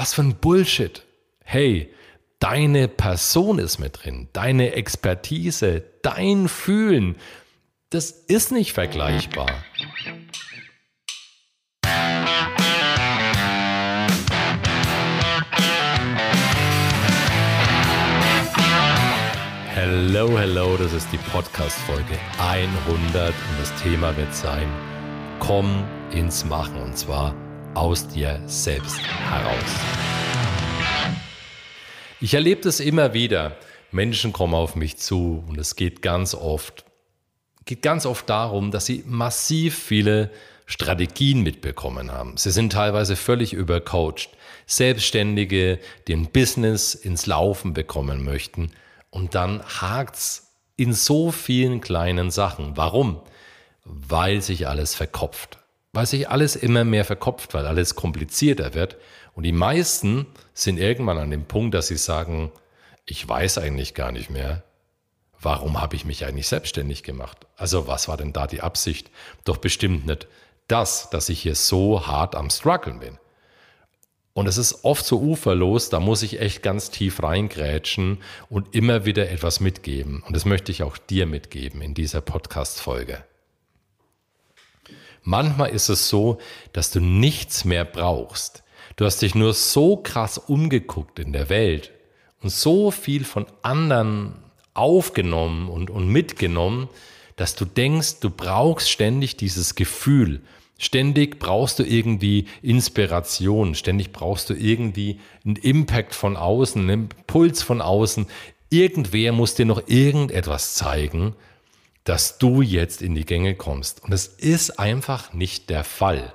Was für ein Bullshit. Hey, deine Person ist mit drin, deine Expertise, dein Fühlen. Das ist nicht vergleichbar. Hello, hello, das ist die Podcast-Folge 100 und das Thema wird sein, komm ins Machen und zwar aus dir selbst heraus. Ich erlebe das immer wieder. Menschen kommen auf mich zu und es geht ganz oft, geht ganz oft darum, dass sie massiv viele Strategien mitbekommen haben. Sie sind teilweise völlig übercoacht. Selbstständige, die ein Business ins Laufen bekommen möchten. Und dann hakt's in so vielen kleinen Sachen. Warum? Weil sich alles verkopft weil sich alles immer mehr verkopft, weil alles komplizierter wird. Und die meisten sind irgendwann an dem Punkt, dass sie sagen, ich weiß eigentlich gar nicht mehr, warum habe ich mich eigentlich selbstständig gemacht? Also was war denn da die Absicht? Doch bestimmt nicht das, dass ich hier so hart am struggeln bin. Und es ist oft so uferlos, da muss ich echt ganz tief reingrätschen und immer wieder etwas mitgeben. Und das möchte ich auch dir mitgeben in dieser Podcast-Folge. Manchmal ist es so, dass du nichts mehr brauchst. Du hast dich nur so krass umgeguckt in der Welt und so viel von anderen aufgenommen und, und mitgenommen, dass du denkst, du brauchst ständig dieses Gefühl. Ständig brauchst du irgendwie Inspiration, ständig brauchst du irgendwie einen Impact von außen, einen Impuls von außen. Irgendwer muss dir noch irgendetwas zeigen, dass du jetzt in die Gänge kommst. Und es ist einfach nicht der Fall.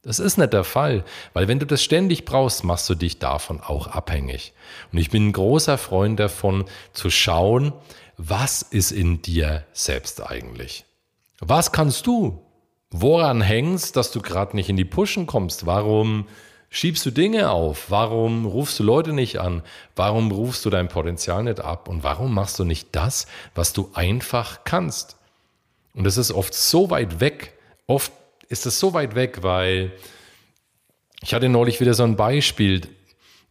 Das ist nicht der Fall, weil wenn du das ständig brauchst, machst du dich davon auch abhängig. Und ich bin ein großer Freund davon, zu schauen, was ist in dir selbst eigentlich? Was kannst du? Woran hängst, dass du gerade nicht in die Pushen kommst? Warum schiebst du Dinge auf? Warum rufst du Leute nicht an? Warum rufst du dein Potenzial nicht ab? Und warum machst du nicht das, was du einfach kannst? Und das ist oft so weit weg. Oft ist es so weit weg, weil ich hatte neulich wieder so ein Beispiel.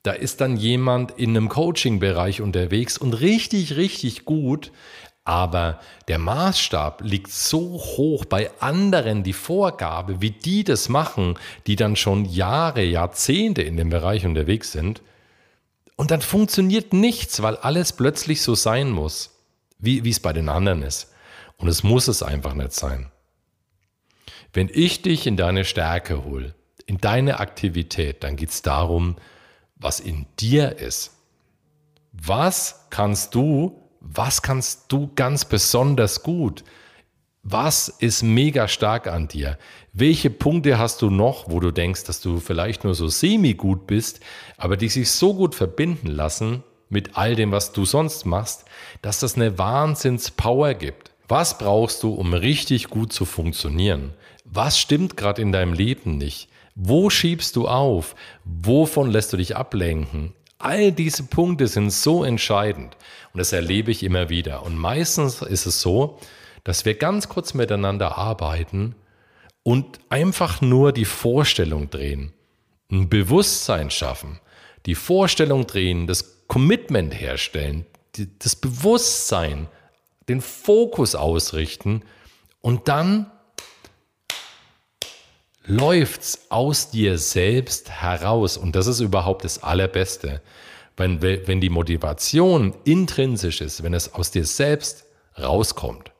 Da ist dann jemand in einem Coaching-Bereich unterwegs und richtig, richtig gut, aber der Maßstab liegt so hoch bei anderen, die Vorgabe, wie die das machen, die dann schon Jahre, Jahrzehnte in dem Bereich unterwegs sind. Und dann funktioniert nichts, weil alles plötzlich so sein muss, wie, es bei den anderen ist. Und es muss es einfach nicht sein. Wenn ich dich in deine Stärke hole, in deine Aktivität, dann geht es darum, was in dir ist. Was kannst du was kannst du ganz besonders gut? Was ist mega stark an dir? Welche Punkte hast du noch, wo du denkst, dass du vielleicht nur so semi-gut bist, aber die sich so gut verbinden lassen mit all dem, was du sonst machst, dass das eine Wahnsinns-Power gibt? Was brauchst du, um richtig gut zu funktionieren? Was stimmt gerade in deinem Leben nicht? Wo schiebst du auf? Wovon lässt du dich ablenken? All diese Punkte sind so entscheidend und das erlebe ich immer wieder. Und meistens ist es so, dass wir ganz kurz miteinander arbeiten und einfach nur die Vorstellung drehen, ein Bewusstsein schaffen, die Vorstellung drehen, das Commitment herstellen, das Bewusstsein, den Fokus ausrichten und dann läuft's aus dir selbst heraus. Und das ist überhaupt das Allerbeste. Wenn, wenn die Motivation intrinsisch ist, wenn es aus dir selbst rauskommt.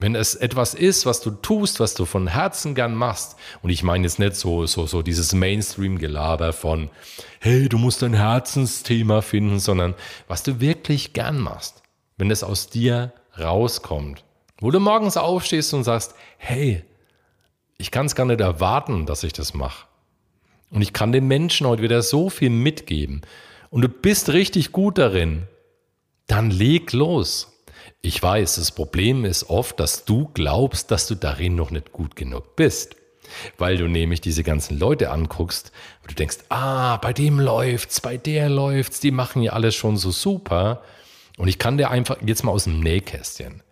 Wenn es etwas ist, was du tust, was du von Herzen gern machst, und ich meine jetzt nicht so, so, so dieses Mainstream-Gelaber von, hey, du musst dein Herzensthema finden, sondern was du wirklich gern machst. Wenn es aus dir rauskommt. Wo du morgens aufstehst und sagst, hey, ich kann es gar nicht erwarten, dass ich das mache. Und ich kann den Menschen heute wieder so viel mitgeben. Und du bist richtig gut darin. Dann leg los. Ich weiß, das Problem ist oft, dass du glaubst, dass du darin noch nicht gut genug bist. Weil du nämlich diese ganzen Leute anguckst und du denkst, ah, bei dem läuft's, bei der läuft's, die machen ja alles schon so super. Und ich kann dir einfach jetzt mal aus dem Nähkästchen.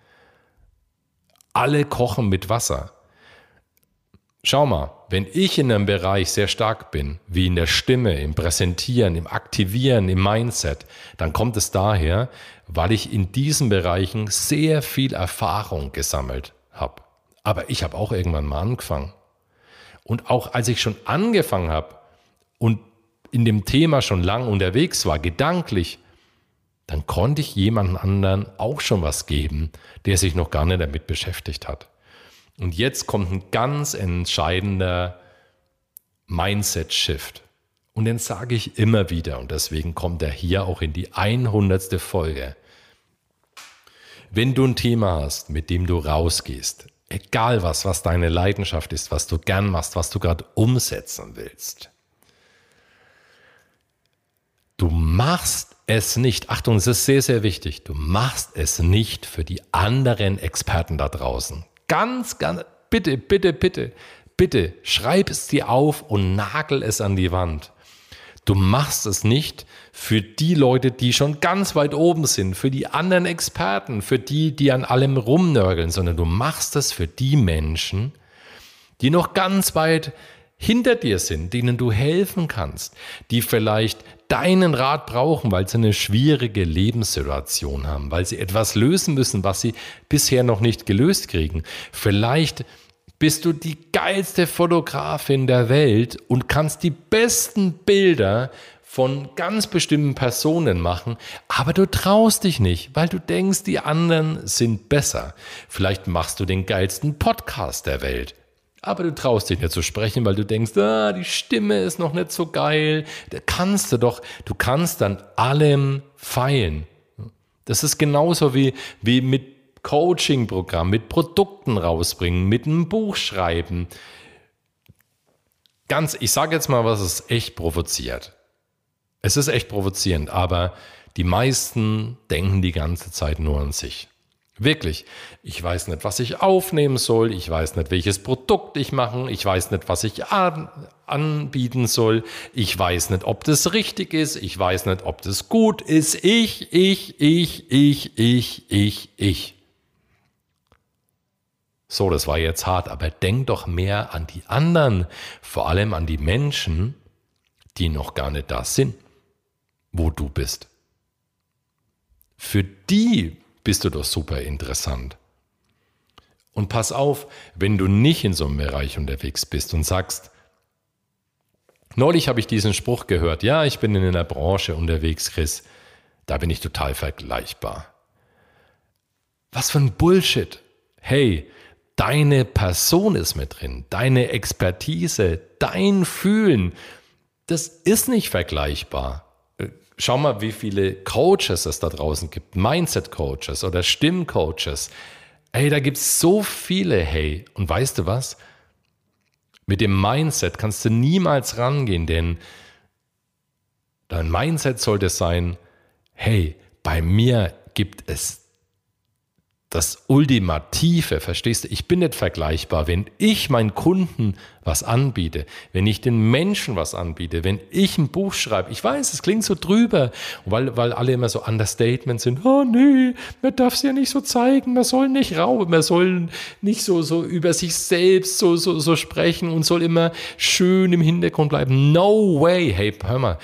Alle kochen mit Wasser. Schau mal, wenn ich in einem Bereich sehr stark bin, wie in der Stimme, im Präsentieren, im Aktivieren, im Mindset, dann kommt es daher, weil ich in diesen Bereichen sehr viel Erfahrung gesammelt habe. Aber ich habe auch irgendwann mal angefangen. Und auch als ich schon angefangen habe und in dem Thema schon lang unterwegs war, gedanklich, dann konnte ich jemandem anderen auch schon was geben, der sich noch gar nicht damit beschäftigt hat. Und jetzt kommt ein ganz entscheidender Mindset-Shift. Und den sage ich immer wieder und deswegen kommt er hier auch in die 100. Folge. Wenn du ein Thema hast, mit dem du rausgehst, egal was, was deine Leidenschaft ist, was du gern machst, was du gerade umsetzen willst, du machst es nicht, Achtung, es ist sehr, sehr wichtig, du machst es nicht für die anderen Experten da draußen. Ganz, ganz, bitte, bitte, bitte, bitte, schreib es dir auf und nagel es an die Wand. Du machst es nicht für die Leute, die schon ganz weit oben sind, für die anderen Experten, für die, die an allem rumnörgeln, sondern du machst es für die Menschen, die noch ganz weit hinter dir sind, denen du helfen kannst, die vielleicht deinen Rat brauchen, weil sie eine schwierige Lebenssituation haben, weil sie etwas lösen müssen, was sie bisher noch nicht gelöst kriegen. Vielleicht bist du die geilste Fotografin der Welt und kannst die besten Bilder von ganz bestimmten Personen machen, aber du traust dich nicht, weil du denkst, die anderen sind besser. Vielleicht machst du den geilsten Podcast der Welt, aber du traust dich nicht zu sprechen, weil du denkst, ah, die Stimme ist noch nicht so geil. Da kannst du doch, du kannst an allem feilen. Das ist genauso wie, wie mit Coaching-Programm, mit Produkten rausbringen, mit einem Buch schreiben. Ganz, ich sage jetzt mal, was es echt provoziert. Es ist echt provozierend, aber die meisten denken die ganze Zeit nur an sich. Wirklich. Ich weiß nicht, was ich aufnehmen soll. Ich weiß nicht, welches Produkt ich mache. Ich weiß nicht, was ich an, anbieten soll. Ich weiß nicht, ob das richtig ist. Ich weiß nicht, ob das gut ist. Ich, ich, ich, ich, ich, ich, ich. So, das war jetzt hart, aber denk doch mehr an die anderen, vor allem an die Menschen, die noch gar nicht da sind, wo du bist. Für die bist du doch super interessant. Und pass auf, wenn du nicht in so einem Bereich unterwegs bist und sagst, neulich habe ich diesen Spruch gehört, ja, ich bin in einer Branche unterwegs, Chris, da bin ich total vergleichbar. Was für ein Bullshit. Hey, deine Person ist mit drin, deine Expertise, dein Fühlen, das ist nicht vergleichbar. Schau mal, wie viele Coaches es da draußen gibt. Mindset-Coaches oder Stimmcoaches. Hey, da gibt es so viele, hey. Und weißt du was? Mit dem Mindset kannst du niemals rangehen, denn dein Mindset sollte sein, hey, bei mir gibt es das Ultimative, verstehst du? Ich bin nicht vergleichbar. Wenn ich meinen Kunden was anbiete, wenn ich den Menschen was anbiete, wenn ich ein Buch schreibe, ich weiß, es klingt so drüber, weil, weil alle immer so Understatement sind, oh nee, man darf es ja nicht so zeigen, man soll nicht rauben, man soll nicht so, so über sich selbst so, so, so sprechen und soll immer schön im Hintergrund bleiben. No way, hey, hör mal,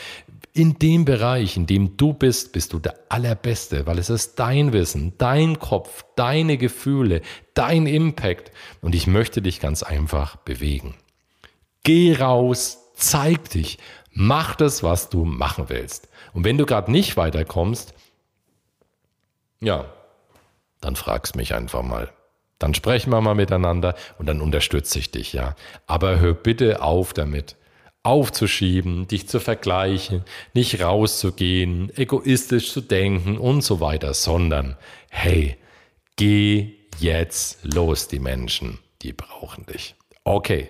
in dem Bereich, in dem du bist, bist du der Allerbeste, weil es ist dein Wissen, dein Kopf, deine Gefühle, dein Impact. Und ich möchte dich ganz einfach bewegen. Geh raus, zeig dich, mach das, was du machen willst. Und wenn du gerade nicht weiterkommst, ja, dann fragst mich einfach mal. Dann sprechen wir mal miteinander und dann unterstütze ich dich, ja. Aber hör bitte auf damit aufzuschieben, dich zu vergleichen, nicht rauszugehen, egoistisch zu denken und so weiter, sondern hey, geh jetzt los, die Menschen, die brauchen dich. Okay,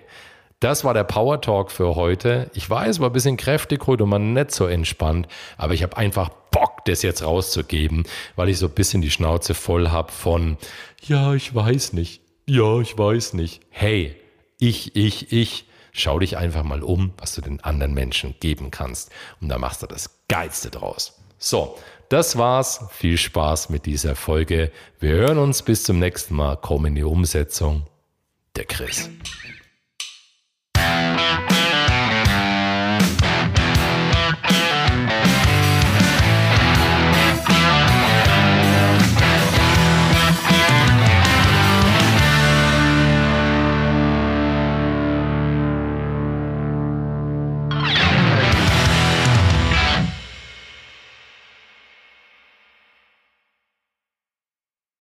das war der Power Talk für heute. Ich weiß, war ein bisschen kräftig heute und man nicht so entspannt, aber ich habe einfach Bock, das jetzt rauszugeben, weil ich so ein bisschen die Schnauze voll habe von, ja, ich weiß nicht, ja, ich weiß nicht. Hey, ich, ich, ich. Schau dich einfach mal um, was du den anderen Menschen geben kannst. Und da machst du das Geilste draus. So, das war's. Viel Spaß mit dieser Folge. Wir hören uns bis zum nächsten Mal. Komm in die Umsetzung. Der Chris.